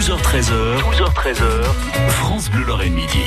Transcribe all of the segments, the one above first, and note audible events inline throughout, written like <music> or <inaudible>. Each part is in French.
12h13h, 12h13h, France Bleu Lorraine Midi.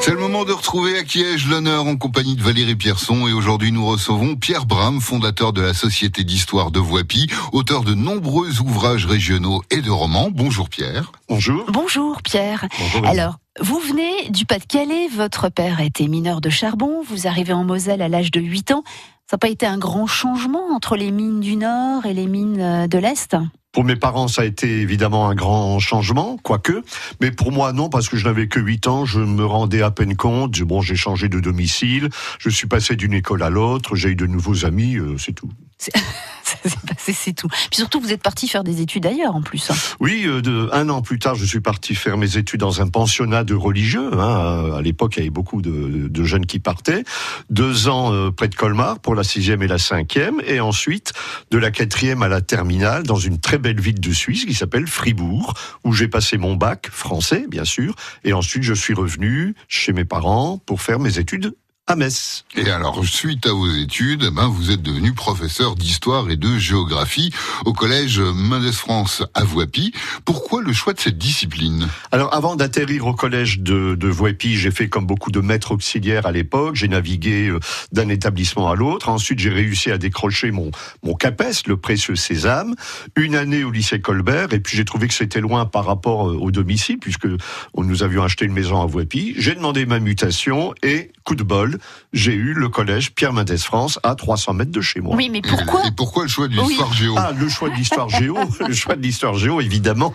C'est le moment de retrouver à Kiège l'honneur en compagnie de Valérie Pierson et aujourd'hui nous recevons Pierre Bram, fondateur de la Société d'Histoire de Voipy, auteur de nombreux ouvrages régionaux et de romans. Bonjour Pierre. Bonjour. Bonjour Pierre. Bonjour. Alors, vous venez du Pas-de-Calais, votre père était mineur de charbon, vous arrivez en Moselle à l'âge de 8 ans. Ça n'a pas été un grand changement entre les mines du Nord et les mines euh, de l'Est? Pour mes parents, ça a été évidemment un grand changement, quoique. Mais pour moi, non, parce que je n'avais que 8 ans, je me rendais à peine compte. Bon, j'ai changé de domicile, je suis passé d'une école à l'autre, j'ai eu de nouveaux amis, euh, c'est tout. <laughs> C'est tout. Puis surtout, vous êtes parti faire des études ailleurs en plus. hein. Oui, euh, un an plus tard, je suis parti faire mes études dans un pensionnat de religieux. Hein. À l'époque, il y avait beaucoup de, de jeunes qui partaient. Deux ans euh, près de Colmar pour la sixième et la cinquième, et ensuite de la quatrième à la terminale dans une très belle ville de Suisse qui s'appelle Fribourg, où j'ai passé mon bac français, bien sûr, et ensuite je suis revenu chez mes parents pour faire mes études à Metz. Et alors, suite à vos études, ben, vous êtes devenu professeur d'histoire et de géographie au collège Mendes France à Voipy. Pourquoi le choix de cette discipline? Alors, avant d'atterrir au collège de, de Voipy, j'ai fait comme beaucoup de maîtres auxiliaires à l'époque. J'ai navigué euh, d'un établissement à l'autre. Ensuite, j'ai réussi à décrocher mon, mon CAPES, le précieux sésame. Une année au lycée Colbert. Et puis, j'ai trouvé que c'était loin par rapport euh, au domicile, puisque nous avions acheté une maison à Voipy. J'ai demandé ma mutation et, coup de bol, j'ai eu le collège Pierre Mendès France à 300 mètres de chez moi. Oui, mais pourquoi Et pourquoi le choix de Oui. l'histoire géo Ah, le choix de l'histoire géo, <laughs> le choix de l'histoire géo, évidemment.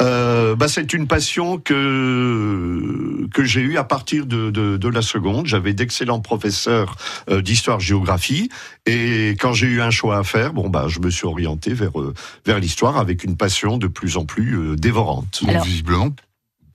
Euh, bah, c'est une passion que que j'ai eue à partir de, de, de la seconde. J'avais d'excellents professeurs euh, d'histoire-géographie, et quand j'ai eu un choix à faire, bon bah, je me suis orienté vers euh, vers l'histoire avec une passion de plus en plus dévorante. Alors- visiblement,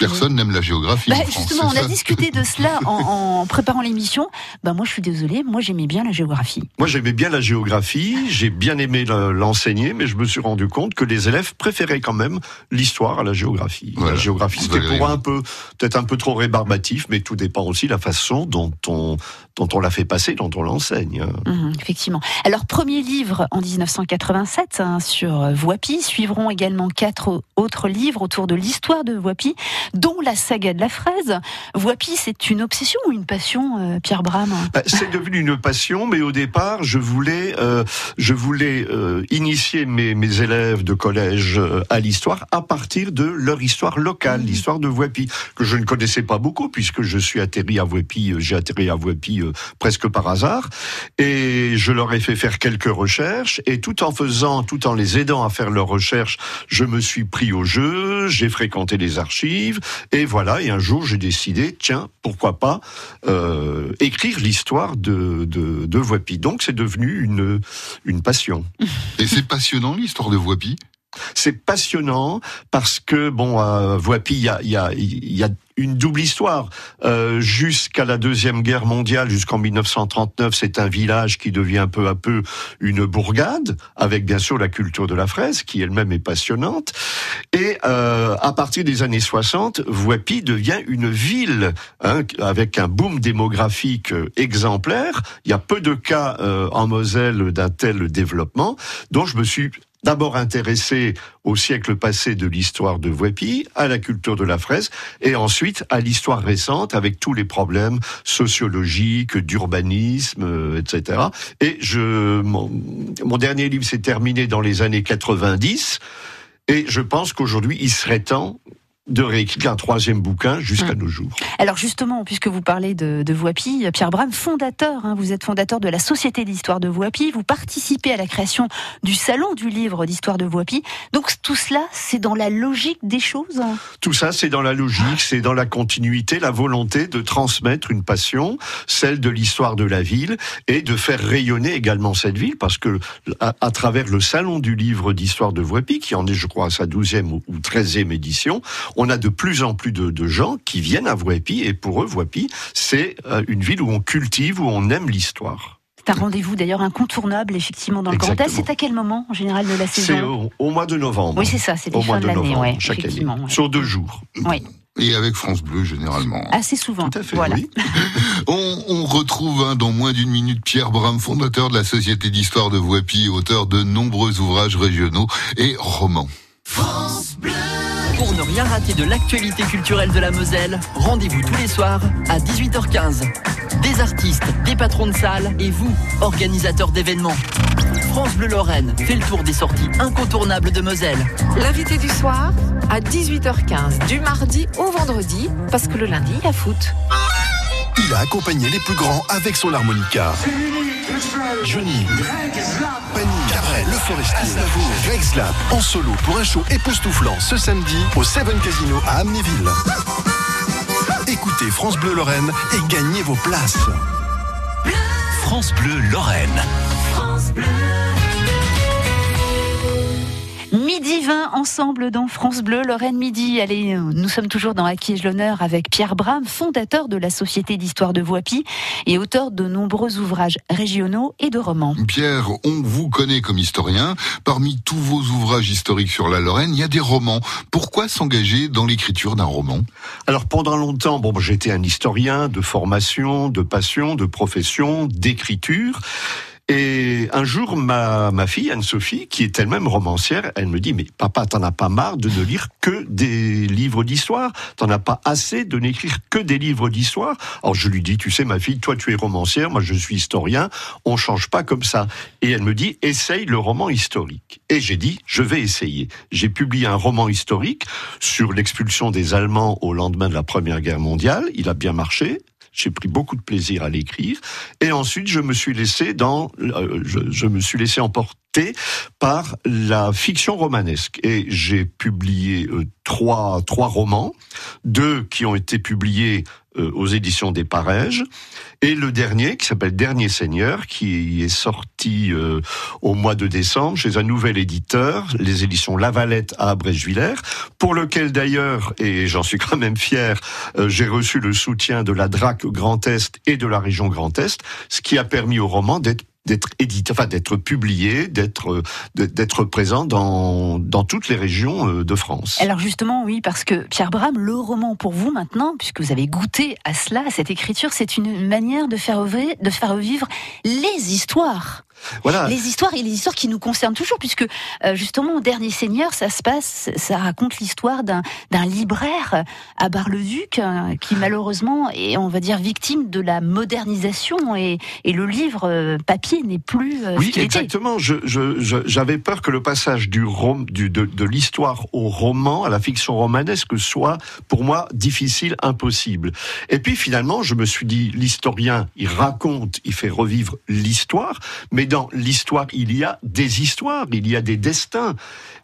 personne n'aime la géographie Bah, en France. Justement, on a discuté de <laughs> cela en, en préparant l'émission. Bah, moi, je suis désolée, moi, j'aimais bien la géographie. Moi, j'aimais bien la géographie, j'ai bien aimé le- l'enseigner, mais je me suis rendu compte que les élèves préféraient quand même l'histoire à la géographie. Voilà. La géographie, c'était pour un peu, peut-être un peu trop rébarbatif, mais tout dépend aussi de la façon dont on, dont on l'a fait passer, dont on l'enseigne. Mhm, effectivement. Alors, premier livre en 1987 hein, sur Voipy. Suivront également quatre au- autres livres autour de l'histoire de Voipy, dont la saga de la fraise. Voipy, c'est une obsession ou une passion, euh, Pierre Bram? Bah, C'est devenu une passion, mais au départ, je voulais, euh, je voulais euh, initier mes, mes élèves de collège euh, à l'histoire à partir de leur histoire locale, Mhm. l'histoire de Voipy, que je ne connaissais pas beaucoup puisque je suis atterri à Voipy, euh, j'ai atterri à Voipy euh, presque par hasard, et je leur ai fait faire quelques recherches, et tout en faisant, tout en les aidant à faire leurs recherches, je me suis pris au jeu, j'ai fréquenté les archives, et voilà, et un jour j'ai décidé, tiens, pourquoi pas euh, écrire l'histoire de, de, de Voipy. Donc c'est devenu une, une passion. Et c'est passionnant l'histoire de Voipy. C'est passionnant parce que, bon, à Voipy, il y a, y, a, y a une double histoire. Euh, jusqu'à la Deuxième Guerre mondiale, jusqu'en 1939, c'est un village qui devient peu à peu une bourgade, avec bien sûr la culture de la fraise, qui elle-même est passionnante. Et euh, à partir des années 60, Voipy devient une ville hein, avec un boom démographique euh, exemplaire. Il y a peu de cas euh, en Moselle d'un tel développement, dont je me suis d'abord intéressé au siècle passé de l'histoire de Voipy, à la culture de la fraise, et ensuite à l'histoire récente avec tous les problèmes sociologiques, d'urbanisme, euh, etc. Et je, mon, mon dernier livre s'est terminé dans les années 90, et je pense qu'aujourd'hui, il serait temps de réécrire un troisième bouquin jusqu'à Hum. nos jours. Alors justement, puisque vous parlez de, de Voipy, Pierre Bram, fondateur, hein, vous êtes fondateur de la Société d'histoire de Voipy, vous participez à la création du Salon du livre d'histoire de Voipy. Donc tout cela, c'est dans la logique des choses Tout ça, c'est dans la logique, c'est dans la continuité, la volonté de transmettre une passion, celle de l'histoire de la ville, et de faire rayonner également cette ville, parce que à, à travers le salon du livre d'histoire de Voipy, qui en est, je crois, à sa douzième ou treizième édition, on a de plus en plus de, de gens qui viennent à Voipy, et pour eux, Voipy, c'est euh, une ville où on cultive, où on aime l'histoire. C'est un rendez-vous d'ailleurs incontournable, effectivement, dans le Grand. C'est à quel moment, en général, de la C'est saison au, au mois de novembre. Oui, c'est ça, c'est au les mois fins de de l'année, ouais, chaque année, ouais. sur deux jours. Oui, Et avec France Bleu, généralement. assez souvent. Tout à fait, voilà. oui. <laughs> On, on retrouve hein, dans moins d'une minute Pierre Bram, fondateur de la Société d'Histoire de Voipy, auteur de nombreux ouvrages régionaux et romans. Pour ne rien rater de l'actualité culturelle de la Moselle, rendez-vous tous les soirs à 18h15. Des artistes, des patrons de salle et vous, organisateurs d'événements. France Bleu Lorraine fait le tour des sorties incontournables de Moselle. L'invité du soir à 18h15 du mardi au vendredi parce que le lundi il y a foot. Il a accompagné les plus grands avec son harmonica. Johnny, Penny, Cabrel, Le Forestier, Aznavour, Greg Slap, en solo pour un show époustouflant ce samedi au Seven Casino à Amnéville. Écoutez France Bleu Lorraine et gagnez vos places. France Bleu Lorraine. Midi 20 ensemble dans France Bleu, Lorraine Midi. Allez, nous sommes toujours dans Acquiège l'honneur avec Pierre Bram, fondateur de la Société d'histoire de Voipy et auteur de nombreux ouvrages régionaux et de romans. Pierre, on vous connaît comme historien. Parmi tous vos ouvrages historiques sur la Lorraine, il y a des romans. Pourquoi s'engager dans l'écriture d'un roman? Alors pendant longtemps, bon, j'étais un historien de formation, de passion, de profession, d'écriture. Et un jour, ma, ma fille, Anne-Sophie, qui est elle-même romancière, elle me dit, mais papa, t'en as pas marre de ne lire que des livres d'histoire? T'en as pas assez de n'écrire que des livres d'histoire? Alors je lui dis, tu sais, ma fille, toi tu es romancière, moi je suis historien, on change pas comme ça. Et elle me dit, essaye le roman historique. Et j'ai dit, je vais essayer. J'ai publié un roman historique sur l'expulsion des Allemands au lendemain de la Première Guerre mondiale. Il a bien marché. J'ai pris beaucoup de plaisir à l'écrire. Et ensuite, je me suis laissé dans, euh, je, me suis laissé emporter par la fiction romanesque. Et j'ai publié euh, trois, trois romans, deux qui ont été publiés euh, aux éditions des Parèges, et le dernier qui s'appelle Dernier Seigneur, qui est sorti euh, au mois de décembre chez un nouvel éditeur, les éditions Lavalette à Abrèche-Villers, pour lequel d'ailleurs, et j'en suis quand même fier, euh, j'ai reçu le soutien de la DRAC Grand Est et de la région Grand Est, ce qui a permis au roman d'être d'être édité, enfin d'être publié, d'être d'être présent dans dans toutes les régions euh, de France. Alors justement, oui, parce que Pierre Bram, le roman pour vous maintenant, puisque vous avez goûté à cela, à cette écriture, c'est une manière de faire de faire revivre les histoires. Voilà. Les histoires et les histoires qui nous concernent toujours, puisque euh, justement, au Dernier Seigneur, ça se passe, ça raconte l'histoire d'un d'un libraire à Bar-le-Duc euh, qui malheureusement est, on va dire, victime de la modernisation et, et le livre euh, papier n'est plus. Euh, oui, ce qu'il était. exactement. Je, je, je- j'avais peur que le passage du rom, du, de, de l'histoire au roman, à la fiction romanesque, soit pour moi difficile, impossible. Et puis finalement, je me suis dit, l'historien, il raconte, il fait revivre l'histoire, mais dans l'histoire, il y a des histoires, il y a des destins.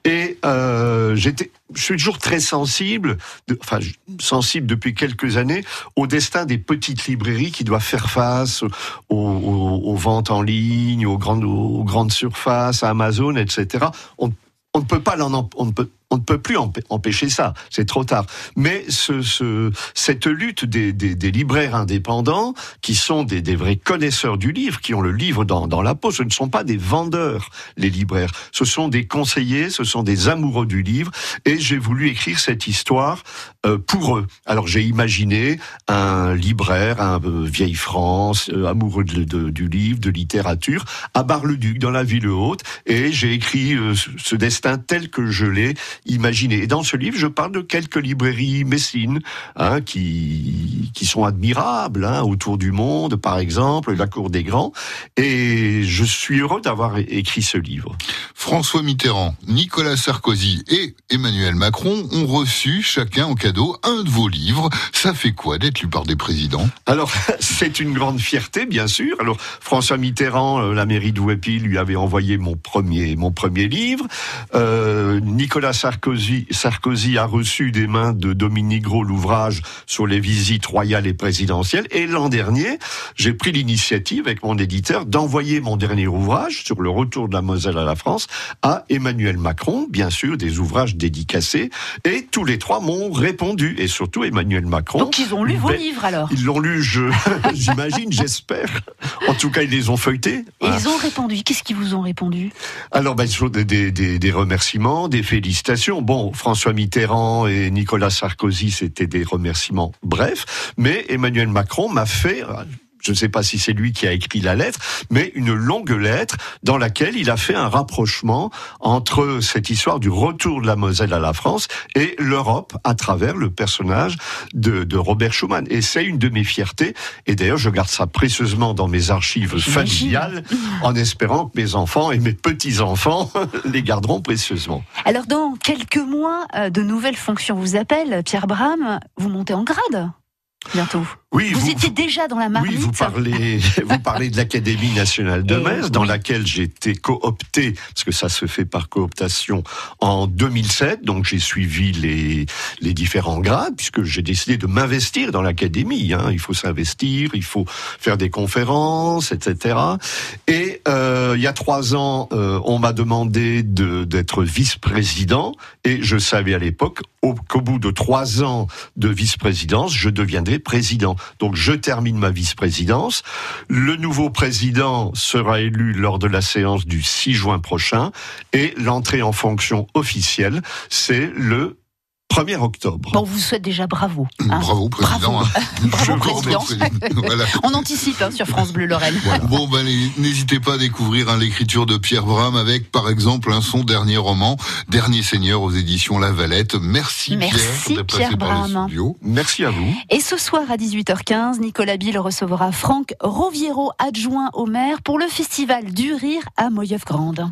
Et euh, j'étais, je suis toujours très sensible, enfin sensible depuis quelques années, au destin des petites librairies qui doivent faire face aux, ventes en ligne, aux grandes, surfaces, Amazon, etc. On, ne peut pas l'en, on ne peut, on ne peut plus empê- empêcher ça. C'est trop tard. Mais ce, ce, cette lutte des, des, des libraires indépendants, qui sont des, des vrais connaisseurs du livre, qui ont le livre dans, dans la peau, ce ne sont pas des vendeurs, les libraires. Ce sont des conseillers, ce sont des amoureux du livre. Et j'ai voulu écrire cette histoire euh, pour eux. Alors j'ai imaginé un libraire, un euh, vieille France, euh, amoureux de, de- du livre, de littérature, à Bar-le-Duc, dans la ville haute, et j'ai écrit euh, ce destin tel que je l'ai imaginé. Et dans ce livre, je parle de quelques librairies messines, hein, qui, qui sont admirables, hein, autour du monde, par exemple, la Cour des Grands, et je suis heureux d'avoir écrit ce livre. François Mitterrand, Nicolas Sarkozy et Emmanuel Macron ont reçu chacun en cadeau un de vos livres. Ça fait quoi d'être lu par des présidents? Alors, <laughs> c'est une grande fierté, bien sûr. Alors, François Mitterrand, euh, la mairie de lui avait envoyé mon premier, mon premier livre. Euh, Nicolas Sarkozy, Sarkozy a reçu des mains de Dominique Gros l'ouvrage sur les visites royales et présidentielles. Et l'an dernier, j'ai pris l'initiative avec mon éditeur d'envoyer mon dernier ouvrage sur le retour de la Moselle à la France à Emmanuel Macron, bien sûr, des ouvrages dédicacés. Et tous les trois m'ont répondu. Et surtout Emmanuel Macron. Donc ils ont lu vos Ben, livres alors. ils l'ont lu, je, <laughs> j'imagine, j'espère. En tout cas, ils les ont feuilletés. Et ils ont répondu. Qu'est-ce qu'ils vous ont répondu? Alors, ben, des, des remerciements, des félicitations. Bon, François Mitterrand et Nicolas Sarkozy, c'était des remerciements brefs, mais Emmanuel Macron m'a fait je ne sais pas si c'est lui qui a écrit la lettre, mais une longue lettre dans laquelle il a fait un rapprochement entre cette histoire du retour de la Moselle à la France et l'Europe à travers le personnage de, de Robert Schumann. Et c'est une de mes fiertés. Et d'ailleurs, je garde ça précieusement dans mes archives familiales, en espérant que mes enfants et mes petits-enfants <laughs> les garderont précieusement. Alors, dans quelques mois, euh, de nouvelles fonctions vous appellent. Pierre Bram, vous montez en grade bientôt. Oui, vous, étiez déjà dans la marmite. Oui, vous parlez, <laughs> vous parlez de l'Académie nationale de Et Metz, dans oui. laquelle j'ai été coopté, parce que ça se fait par cooptation, en 2007. Donc j'ai suivi les, les différents grades, puisque j'ai décidé de m'investir dans l'Académie. Hein. Il faut s'investir, il faut faire des conférences, etc. Et euh, il y a trois ans, euh, on m'a demandé de- d'être vice-président, et je savais à l'époque au- qu'au bout de trois ans de vice-présidence, je président. Donc je termine ma vice-présidence. Le nouveau président sera élu lors de la séance du 6 juin prochain et l'entrée en fonction officielle, c'est le 1er octobre. Bon, on vous souhaite déjà bravo. hein. Bravo, président. <laughs> Bravo. hein. Bravo, vous président. <laughs> Voilà. On anticipe hein, sur France Bleu Lorraine. Bon, ben, n'hésitez pas à découvrir hein, l'écriture de Pierre Bram avec, par exemple, hein, son dernier roman, Dernier Seigneur aux éditions La Valette. Merci, Merci, Pierre Pierre Bram. Merci à vous. Et ce soir à 18h15, Nicolas Bill recevra Franck Roviero, adjoint au maire, pour le festival du rire à Moyeuf-Grande.